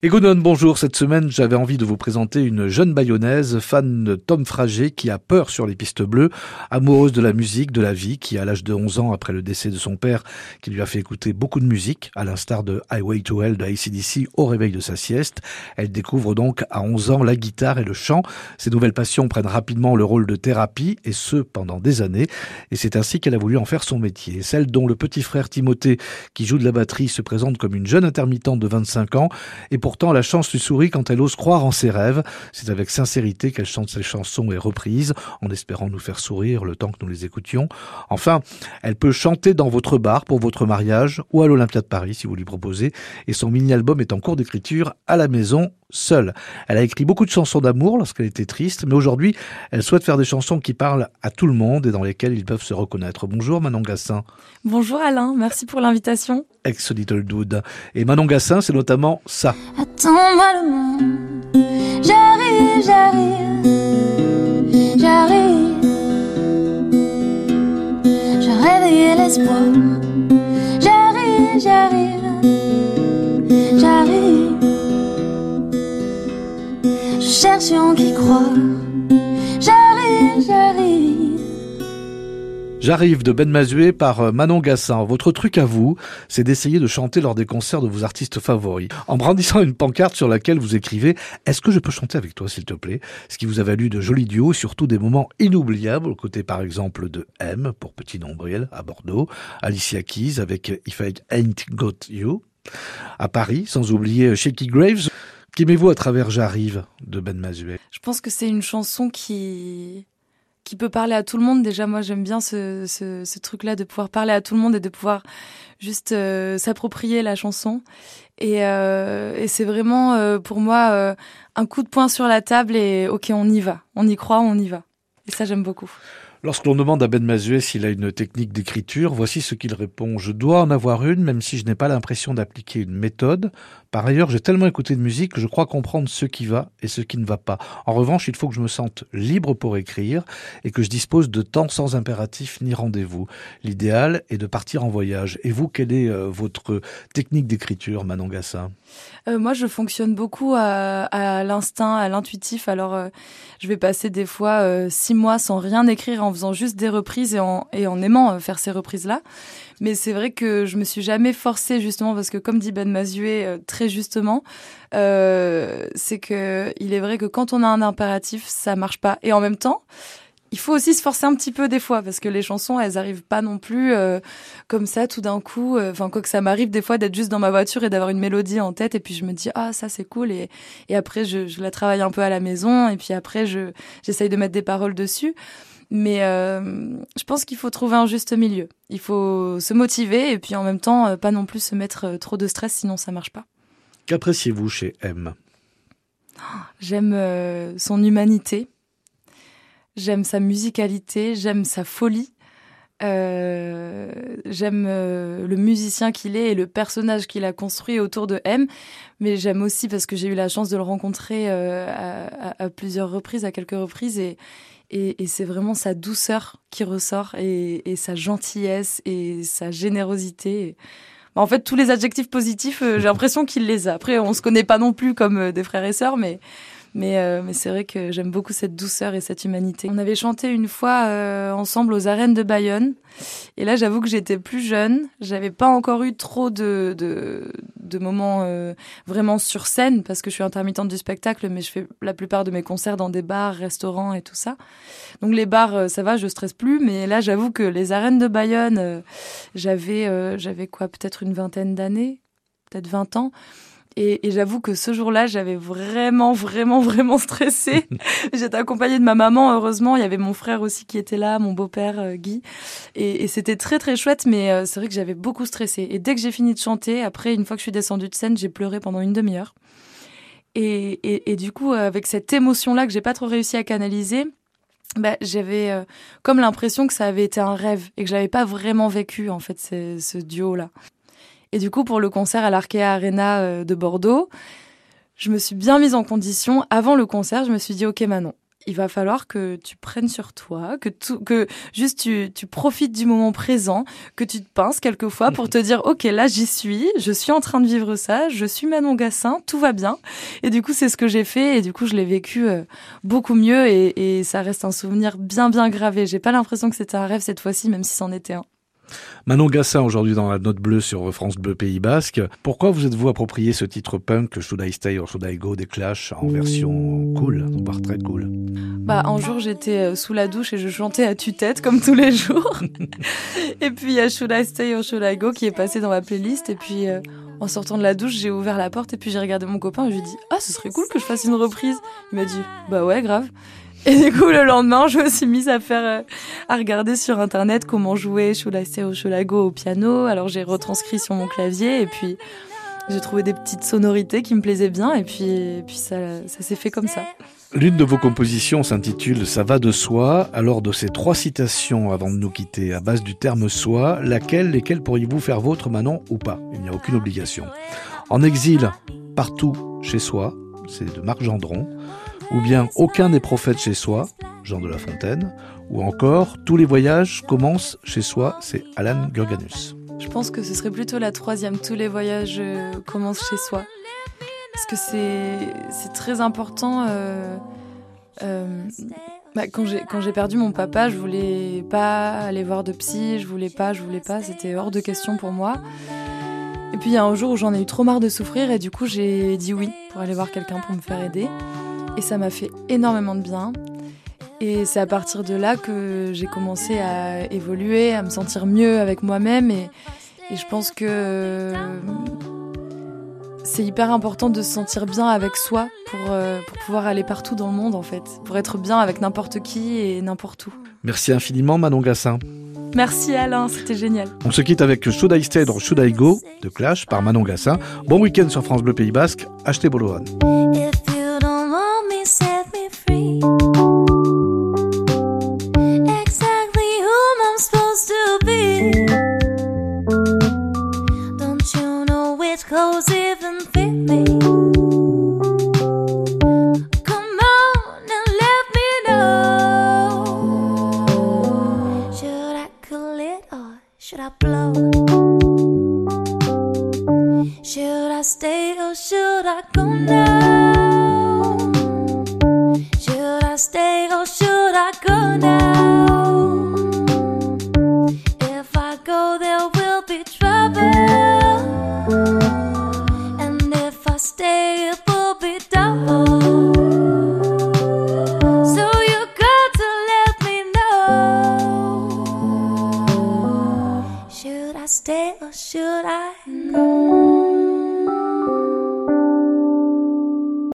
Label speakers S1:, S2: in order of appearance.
S1: Egonon, bonjour. Cette semaine, j'avais envie de vous présenter une jeune bayonnaise, fan de Tom Frager, qui a peur sur les pistes bleues, amoureuse de la musique, de la vie, qui, à l'âge de 11 ans, après le décès de son père, qui lui a fait écouter beaucoup de musique, à l'instar de Highway to Hell de ACDC au réveil de sa sieste. Elle découvre donc à 11 ans la guitare et le chant. Ses nouvelles passions prennent rapidement le rôle de thérapie, et ce, pendant des années. Et c'est ainsi qu'elle a voulu en faire son métier. Celle dont le petit frère Timothée, qui joue de la batterie, se présente comme une jeune intermittente de 25 ans, et Pourtant, la chance lui sourit quand elle ose croire en ses rêves. C'est avec sincérité qu'elle chante ses chansons et reprises, en espérant nous faire sourire le temps que nous les écoutions. Enfin, elle peut chanter dans votre bar pour votre mariage ou à l'Olympia de Paris si vous lui proposez. Et son mini-album est en cours d'écriture à la maison seule. Elle a écrit beaucoup de chansons d'amour lorsqu'elle était triste, mais aujourd'hui, elle souhaite faire des chansons qui parlent à tout le monde et dans lesquelles ils peuvent se reconnaître. Bonjour Manon Gassin.
S2: Bonjour Alain, merci pour l'invitation.
S1: Ex Little Dude. Et Manon Gassin, c'est notamment ça.
S3: Attends-moi le monde, j'arrive, j'arrive, j'arrive. L'espoir, Qui croire, j'arrive, j'arrive.
S1: J'arrive de Ben Mazué par euh, Manon Gassin. Votre truc à vous, c'est d'essayer de chanter lors des concerts de vos artistes favoris, en brandissant une pancarte sur laquelle vous écrivez « Est-ce que je peux chanter avec toi, s'il te plaît ?» Ce qui vous a valu de jolis duos, surtout des moments inoubliables, aux côtés par exemple de M, pour Petit Nombril, à Bordeaux, Alicia Keys avec If I Ain't Got You, à Paris, sans oublier Shaky Graves. Qu'aimez-vous à travers J'arrive de Ben Mazué
S2: Je pense que c'est une chanson qui qui peut parler à tout le monde. Déjà, moi, j'aime bien ce, ce, truc-là de pouvoir parler à tout le monde et de pouvoir juste euh, s'approprier la chanson. Et, euh, et c'est vraiment euh, pour moi un coup de poing sur la table et ok, on y va, on y croit, on y va. Et ça, j'aime beaucoup.
S1: Lorsque l'on demande à Ben Mazué s'il a une technique d'écriture, voici ce qu'il répond. Je dois en avoir une, même si je n'ai pas l'impression d'appliquer une méthode. Par ailleurs, j'ai tellement écouté de musique que je crois comprendre ce qui va et ce qui ne va pas. En revanche, il faut que je me sente libre pour écrire et que je dispose de temps sans impératif ni rendez-vous. L'idéal est de partir en voyage. Et vous, quelle est euh, votre technique d'écriture, Manon Gassin?
S2: Euh, moi, je fonctionne beaucoup à, l'instinct, à l'intuitif. Alors, euh, je vais passer des fois six mois sans rien écrire, en faisant juste des reprises et en, et en aimant euh, faire ces reprises-là. Mais c'est vrai que je me suis jamais forcée, justement, parce que comme dit Ben Mazué euh, très justement, euh, c'est que il est vrai que quand on a un impératif, ça marche pas. Et en même temps, il faut aussi se forcer un petit peu des fois parce que les chansons elles arrivent pas non plus comme ça tout d'un coup enfin quoi que ça m'arrive des fois d'être juste dans ma voiture et d'avoir une mélodie en tête et puis je me dis ah ça c'est cool et, et après je, je la travaille un peu à la maison et puis après je j'essaye de mettre des paroles dessus mais euh, je pense qu'il faut trouver un juste milieu. Il faut se motiver et puis en même temps euh, pas non plus se mettre euh, trop de stress sinon ça marche pas.
S1: Qu'appréciez-vous chez M?
S2: J'aime son humanité. J'aime sa musicalité, j'aime sa folie. Euh, j'aime euh, le musicien qu'il est et le personnage qu'il a construit autour de M, mais j'aime aussi parce que j'ai eu la chance de le rencontrer euh, à, à, à, plusieurs reprises, à quelques reprises, et, et, et c'est vraiment sa douceur qui ressort et, et, sa gentillesse et sa générosité. En fait, tous les adjectifs positifs, euh, j'ai l'impression qu'il les a. Après, on se connaît pas non plus comme euh, des frères et sœurs, mais mais, euh, mais c'est vrai que j'aime beaucoup cette douceur et cette humanité. On avait chanté une fois euh, ensemble aux arènes de Bayonne. Et là, j'avoue que j'étais plus jeune. J'avais pas encore eu trop de, de, de moments euh, vraiment sur scène parce que je suis intermittente du spectacle, mais je fais la plupart de mes concerts dans des bars, restaurants et tout ça. Donc les bars, ça va, je stresse plus. Mais là, j'avoue que les arènes de Bayonne, j'avais j'avais quoi, peut-être une vingtaine d'années, peut-être 20 ans. Et, et j'avoue que ce jour-là, j'avais vraiment, vraiment, vraiment stressé. J'étais accompagnée de ma maman, heureusement. Il y avait mon frère aussi qui était là, mon beau-père euh, Guy. Et, et c'était très, très chouette, mais euh, c'est vrai que j'avais beaucoup stressé. Et dès que j'ai fini de chanter, après, une fois que je suis descendue de scène, j'ai pleuré pendant une demi-heure. Et, et, et, du coup, avec cette émotion-là que j'ai pas trop réussi à canaliser, bah, j'avais euh, comme l'impression que ça avait été un rêve et que je l'avais pas vraiment vécu en fait ce, ce duo là. Et du coup, pour le concert à l'Arkea Arena euh, de Bordeaux, je me suis bien mise en condition. Avant le concert, je me suis dit, OK, Manon, il va falloir que tu prennes sur toi, que tout, que juste tu, tu profites du moment présent, que tu te pinces quelquefois pour te dire, ok, là j'y suis, je suis en train de vivre ça, je suis Manon Gassin, tout va bien. Et du coup, c'est ce que j'ai fait et du coup, je l'ai vécu euh, beaucoup mieux et, et ça reste un souvenir bien bien gravé. J'ai pas l'impression que c'était un rêve cette fois-ci, même si c'en était un.
S1: Manon Gassin aujourd'hui dans la note bleue sur France Bleu Pays Basque. Pourquoi vous êtes-vous approprié ce titre punk, Should I Stay or Should I Go des Clash en version cool, par très cool?
S2: Bah un jour j'étais euh, sous la douche et je chantais à tue-tête comme tous les jours. et puis il y a Should I Stay or Should I Go qui est passé dans ma playlist et puis euh, en sortant de la douche j'ai ouvert la porte et puis j'ai regardé mon copain et je lui ai dit ah ce serait cool que je fasse une reprise. Il m'a dit bah ouais grave. Et du coup, le lendemain, je me suis mise à faire, euh, à regarder sur internet comment jouer Should I Stay or Should I Go au piano. Alors j'ai retranscrit sur mon clavier et puis j'ai trouvé des petites sonorités qui me plaisaient bien et puis, puis ça, ça s'est fait comme ça.
S1: L'une de vos compositions s'intitule Ça va de soi. Alors de ces trois citations avant de nous quitter, à base du terme soi, laquelle, lesquelles pourriez-vous faire vôtre, Manon, ou pas? Il n'y a aucune obligation. En exil, partout, chez soi, c'est de Marc Gendron ou bien Aucun des prophètes chez soi, Jean de La Fontaine, ou encore Tous les voyages commencent chez soi, c'est Alan Gurganus.
S2: Je pense que ce serait plutôt la troisième, Tous les voyages euh, commencent chez soi. Parce que c'est très important. Euh, euh, bah, quand j'ai perdu mon papa, je voulais pas aller voir de psy, je voulais pas, je voulais pas, c'était hors de question pour moi. Et puis il y a un jour où j'en ai eu trop marre de souffrir et du coup j'ai dit oui pour aller voir quelqu'un pour me faire aider. Et ça m'a fait énormément de bien. Et c'est à partir de là que j'ai commencé à évoluer, à me sentir mieux avec moi-même. Et, et, je pense que c'est hyper important de se sentir bien avec soi pour, euh, pour pouvoir aller partout dans le monde, en fait. Pour être bien avec n'importe qui et n'importe où.
S1: Merci infiniment, Manon Gassin.
S2: Merci Alain, c'était génial.
S1: On se quitte avec Should I Stay or Should I Go de Clash par Manon Gassin. Bon week-end sur France Bleu Pays Basque. Achetez Bolohan.